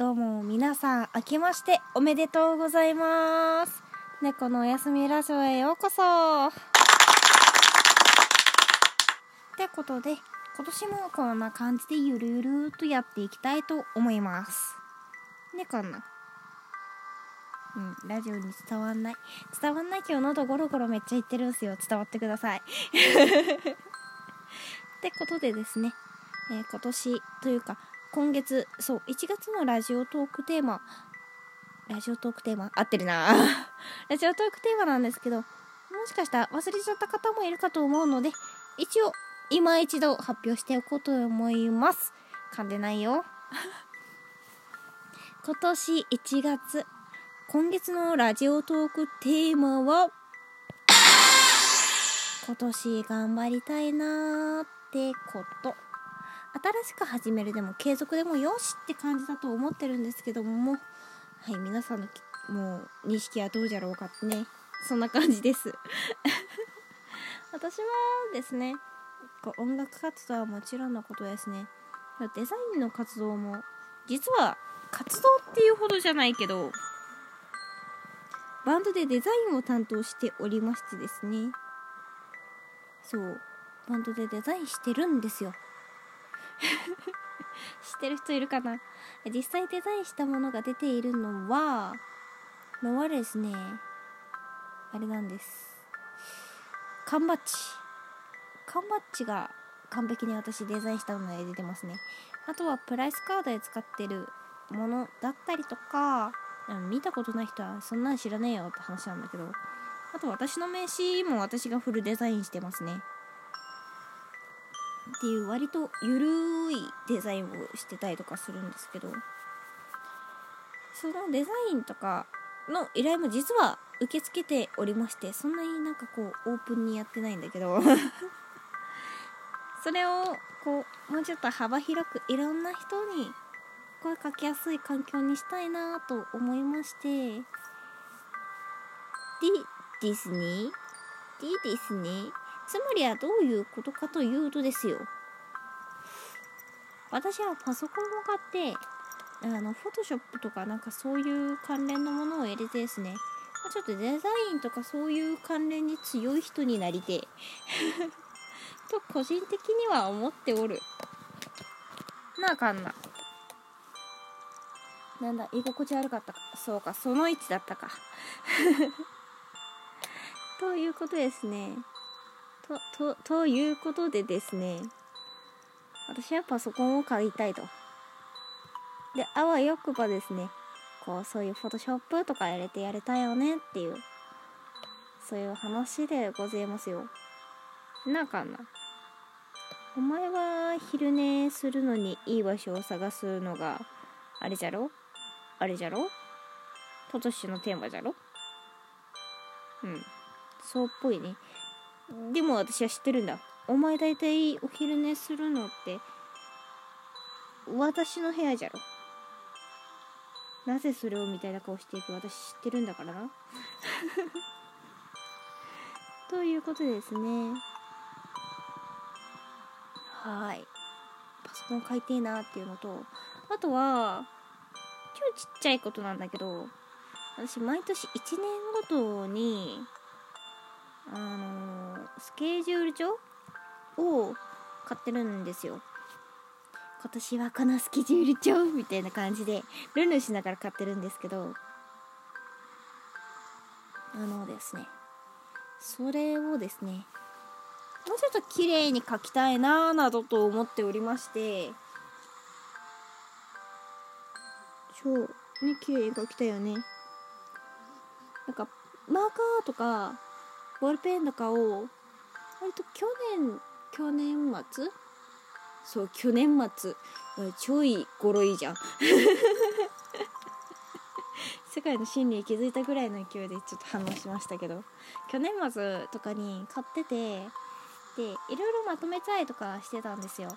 どうも皆さん明けましておめでとうございます。猫のおやすみラジオへようこそ。ってことで今年もこんな感じでゆるゆるとやっていきたいと思います。ねこんな。うんラジオに伝わんない。伝わんない。けど喉ゴロゴロめっちゃ言ってるんすよ。伝わってください。ってことでですね、えー、今年というか今月そう1月のラジオトークテーマラジオトークテーマ？合ってるな。ラジオトークテーマなんですけどもしかしたら忘れちゃった方もいるかと思うので一応今一度発表しておこうと思います。噛んでないよ。今年1月今月のラジオトークテーマは今年頑張りたいなーってこと。新しく始めるでも継続でもよしって感じだと思ってるんですけども。はい皆さんのもう認識はどうじゃろうかってね。そんな感じです。私はですねこう音楽活動はもちろんのことですね。デザインの活動も実は活動っていうほどじゃないけどバンドでデザインを担当しておりましてですね。そうバンドでデザインしてるんですよ。知ってる人いるかな？実際デザインしたものが出ているのはのはですねあれなんです。缶バッジ。缶バッジが完璧に私デザインしたので出てますね。あとはプライスカードで使ってるものだったりとか見たことない人はそんなん知らねえよって話なんだけどあと私の名刺も私がフルデザインしてますね。っていう割とゆるいデザインをしてたりとかするんですけどそのデザインとかの依頼も実は受け付けておりましてそんなになんかこうオープンにやってないんだけど それをこうもうちょっと幅広くいろんな人に声かけやすい環境にしたいなと思いましてでですねでですねつまりはどういうことかというとですよ。私はパソコンを買ってあのフォトショップとかなんかそういう関連のものを入れてですね。ちょっとデザインとかそういう関連に強い人になりて と個人的には思っておる。なあかんな。なんだ居心地悪かったか。そうかその位置だったか。ということですね。と、と、ということでですね、私はパソコンを買いたいと。で、あわよくばですね、こう、そういうフォトショップとか入れてやれたよねっていう、そういう話でございますよ。なあかんな。お前は昼寝するのにいい場所を探すのが、あれじゃろ？あれじゃろ？今年のテーマじゃろ？うん。そうっぽいね。でも私は知ってるんだ。お前大体お昼寝するのって、私の部屋じゃろ。なぜそれをみたいな顔していく私知ってるんだからな。ということですね。はい。パソコン買いてえなっていうのと、あとは、今日ちっちゃいことなんだけど、私毎年1年ごとに、あのー、スケジュール帳を買ってるんですよ。今年はこのスケジュール帳みたいな感じでルンルンしながら買ってるんですけど。あのですねそれをですねもうちょっと綺麗に書きたいなぁなどと思っておりまして。超ね綺麗に書きたいよね。なんかマーカーとかボールペンとかを割と去年去年末？そう去年末。ちょいゴロいじゃん。世界の真理に気づいたぐらいの勢いでちょっと反応しましたけど。去年末とかに買っててでいろいろまとめたいとかしてたんですよ。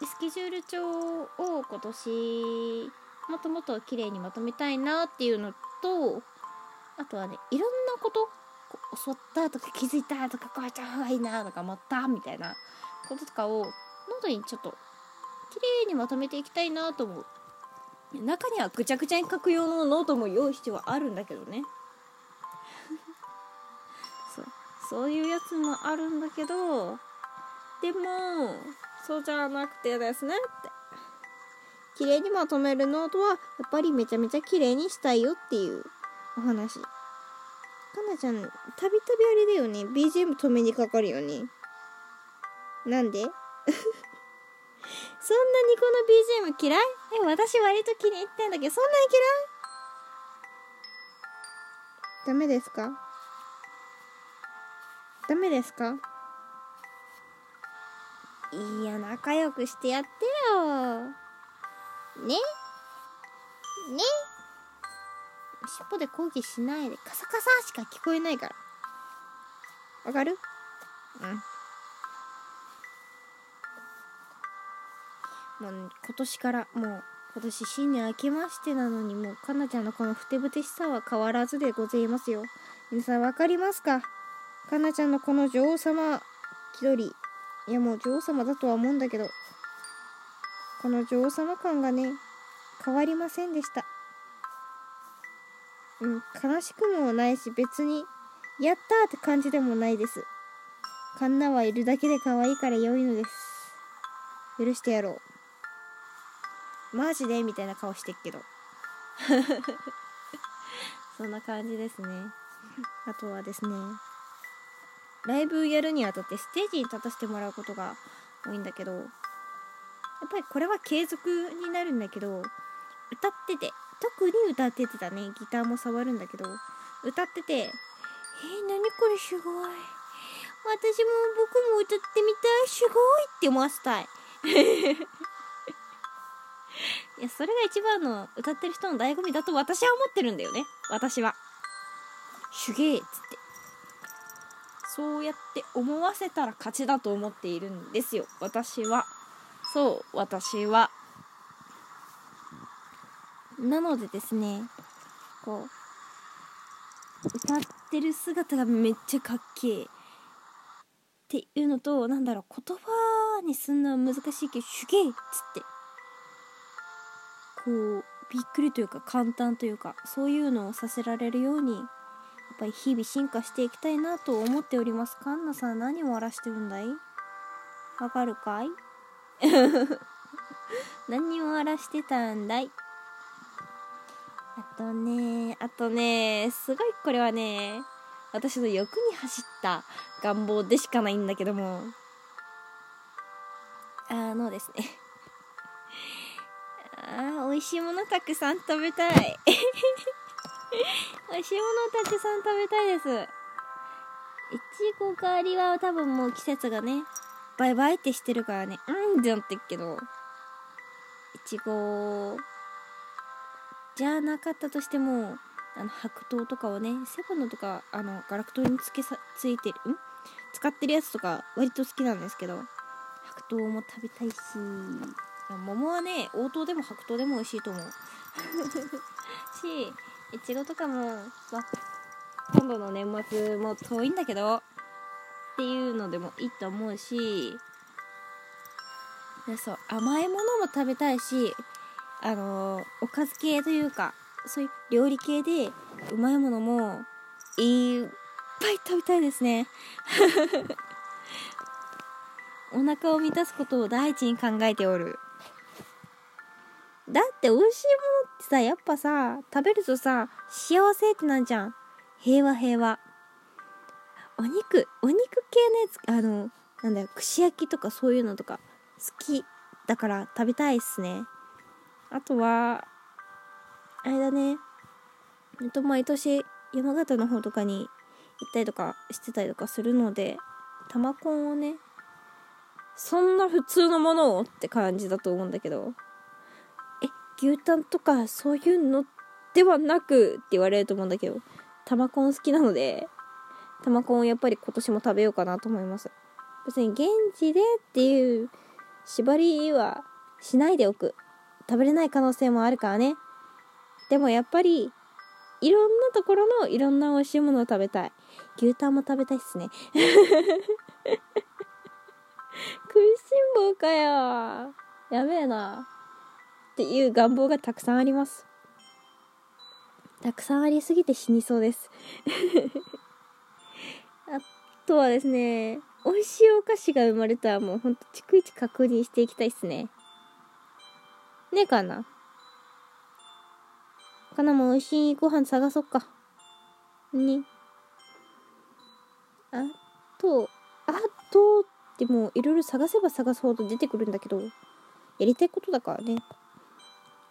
でスケジュール帳を今年もともと綺麗にまとめたいなっていうのとあとはねいろんなこと思ったとか気づいたとかこうやった方がいいなとか思ったみたいなこととかをノートにちょっと綺麗にまとめていきたいなと思う。中にはぐちゃぐちゃに書く用のノートも用意してはあるんだけどね。そう。そういうやつもあるんだけど。でもそうじゃなくてですねって。綺麗にまとめるノートはやっぱりめちゃめちゃ綺麗にしたいよっていうお話。かなちゃんたびたびあれだよね。BGM 止めにかかるよね。なんで？そんなにこの BGM 嫌い？え私割と気に入ってんだけどそんなに嫌い？ダメですか？ダメですか？いや仲良くしてやってよ。ね？ね？尻尾で抗議しないでカサカサしか聞こえないから。わかる？うん。もう今年からもう今年新年明けましてなのにもうかなちゃんのこのふてぶてしさは変わらずでございますよ。皆さん分かりますか？かなちゃんのこの女王様気取り。いやもう女王様だとは思うんだけどこの女王様感がね変わりませんでした。うん悲しくもないし別にやったーって感じでもないです。カンナはいるだけで可愛いから良いのです。許してやろう。マジで？みたいな顔してっけど。そんな感じですね。あとはですねライブやるにあたってステージに立たせてもらうことが多いんだけどやっぱりこれは継続になるんだけど歌ってて特に歌っててだね。ギターも触るんだけど。歌ってて「えー、何これすごい。私も僕も歌ってみたい。すごい」って思わせたい。いやそれが一番の歌ってる人の醍醐味だと私は思ってるんだよね。私は。手芸っつって。そうやって思わせたら勝ちだと思っているんですよ。私は。そう私は。なのでですねこう歌ってる姿がめっちゃかっけえっていうのとなんだろう言葉にすんのは難しいけど手芸っつってこうびっくりというか簡単というかそういうのをさせられるようにやっぱり日々進化していきたいなと思っております。カンナさん何を荒らしてるんだい？わかるかい？何を荒らしてたんだい？あとねあとねすごいこれはね私の欲に走った願望でしかないんだけども。あのですね。あ美味しいものたくさん食べたい。美味しいものたくさん食べたいです。いちご狩りは多分もう季節がねバイバイってしてるからね。うんってなってっけど。いちごじゃなかったとしてもあの白桃とかをねセブンのとかあのガラクトにつけさついてるん使ってるやつとか割と好きなんですけど白桃も食べたいし桃はね応答でも白桃でも美味しいと思う。しいちごとかも、ま今度の年末も遠いんだけどっていうのでもいいと思うしそう甘いものも食べたいしあのおかず系というかそういう料理系でうまいものもいっぱい食べたいですね。お腹を満たすことを第一に考えておる。だって美味しいものってさやっぱさ食べるとさ幸せってなんじゃん。平和平和。お肉お肉系のやつあのなんだよ串焼きとかそういうのとか好きだから食べたいっすね。あとはあれだね。と毎年山形の方とかに行ったりとかしてたりとかするので玉コンをねそんな普通のものをって感じだと思うんだけどえ牛タンとかそういうのではなくって言われると思うんだけど玉コン好きなので玉コンをやっぱり今年も食べようかなと思います。別に現地でっていう縛りはしないでおく。食べれない可能性もあるからねでもやっぱりいろんなところのいろんな美味しいものを食べたい牛タンも食べたいっすね 食いしん坊かよやべえなっていう願望がたくさんあります。たくさんありすぎて死にそうです。あとはですね、美味しいお菓子が生まれたらもうほんと逐一確認していきたいっすね。ねえかな？かなも美味しいご飯探そっか。ね。あと、あと、でもいろいろ探せば探すほど出てくるんだけど、やりたいことだからね。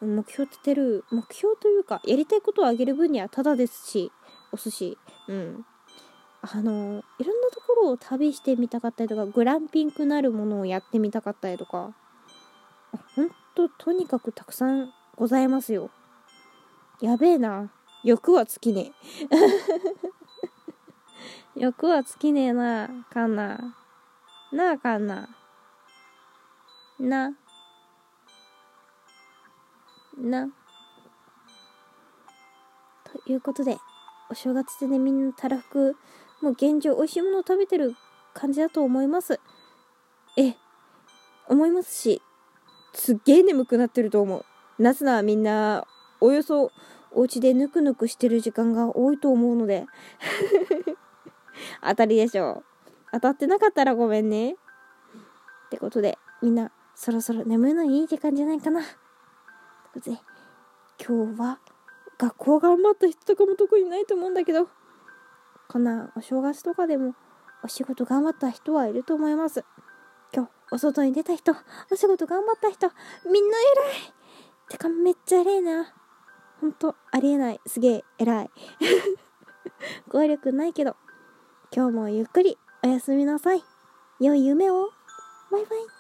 目標立てる、目標というか、やりたいことをあげる分にはただですし、お寿司。うん。あの、いろんなところを旅してみたかったりとか、グランピングなるものをやってみたかったりとか、ほんと、とにかくたくさんございますよ。やべえな。欲は尽きねえ。欲は尽きねえな、かんな。なあかんな。な。な。ということで、お正月でね、みんなたらふく、もう現状美味しいものを食べてる感じだと思います。え、思いますし、すっげえ眠くなってると思う。なぜならみんな、およそお家でぬくぬくしてる時間が多いと思うので 当たりでしょう。当たってなかったらごめんね。ってことで、みんな、そろそろ眠るのいい時間じゃないかな。ことで、今日は学校頑張った人とかも特にないと思うんだけど、こんなお正月とかでもお仕事頑張った人はいると思います。お外に出た人、お仕事頑張った人、みんな偉いてかめっちゃ偉いな。ほんと、ありえない。すげえ偉い。語彙力ないけど、今日もゆっくりおやすみなさい。良い夢を。バイバイ。